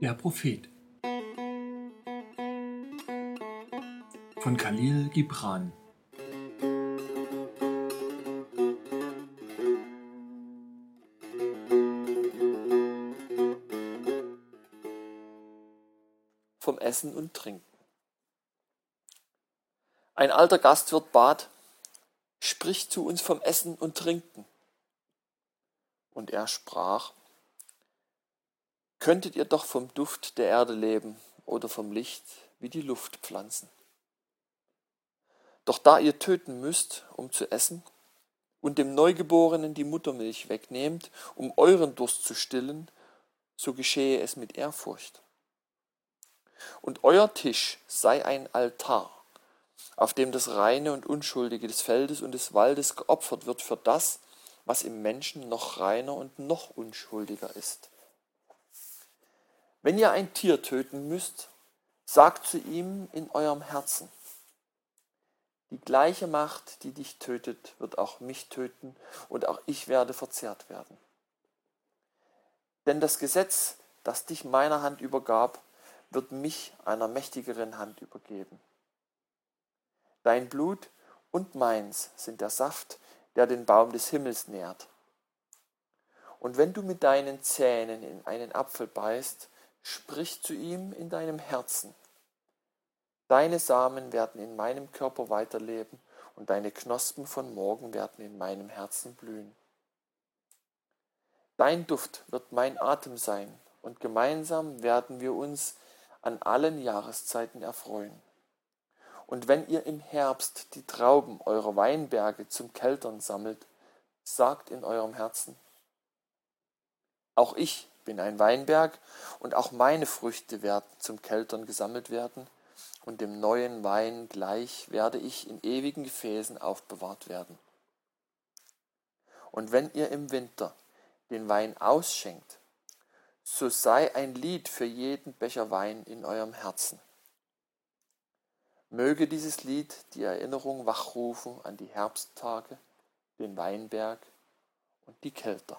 Der Prophet. Von Khalil Gibran. Vom Essen und Trinken. Ein alter Gastwirt bat, sprich zu uns vom Essen und Trinken. Und er sprach, könntet ihr doch vom Duft der Erde leben oder vom Licht wie die Luft pflanzen. Doch da ihr töten müsst, um zu essen, und dem Neugeborenen die Muttermilch wegnehmt, um euren Durst zu stillen, so geschehe es mit Ehrfurcht. Und euer Tisch sei ein Altar, auf dem das Reine und Unschuldige des Feldes und des Waldes geopfert wird für das, was im Menschen noch reiner und noch unschuldiger ist. Wenn ihr ein Tier töten müsst, sagt zu ihm in eurem Herzen, die gleiche Macht, die dich tötet, wird auch mich töten und auch ich werde verzehrt werden. Denn das Gesetz, das dich meiner Hand übergab, wird mich einer mächtigeren Hand übergeben. Dein Blut und meins sind der Saft, der den Baum des Himmels nährt. Und wenn du mit deinen Zähnen in einen Apfel beißt, Sprich zu ihm in deinem Herzen. Deine Samen werden in meinem Körper weiterleben und deine Knospen von morgen werden in meinem Herzen blühen. Dein Duft wird mein Atem sein und gemeinsam werden wir uns an allen Jahreszeiten erfreuen. Und wenn ihr im Herbst die Trauben eurer Weinberge zum Keltern sammelt, sagt in eurem Herzen, auch ich bin ein Weinberg, und auch meine Früchte werden zum Keltern gesammelt werden, und dem neuen Wein gleich werde ich in ewigen Gefäßen aufbewahrt werden. Und wenn ihr im Winter den Wein ausschenkt, so sei ein Lied für jeden Becher Wein in eurem Herzen. Möge dieses Lied die Erinnerung wachrufen an die Herbsttage, den Weinberg und die Kelter.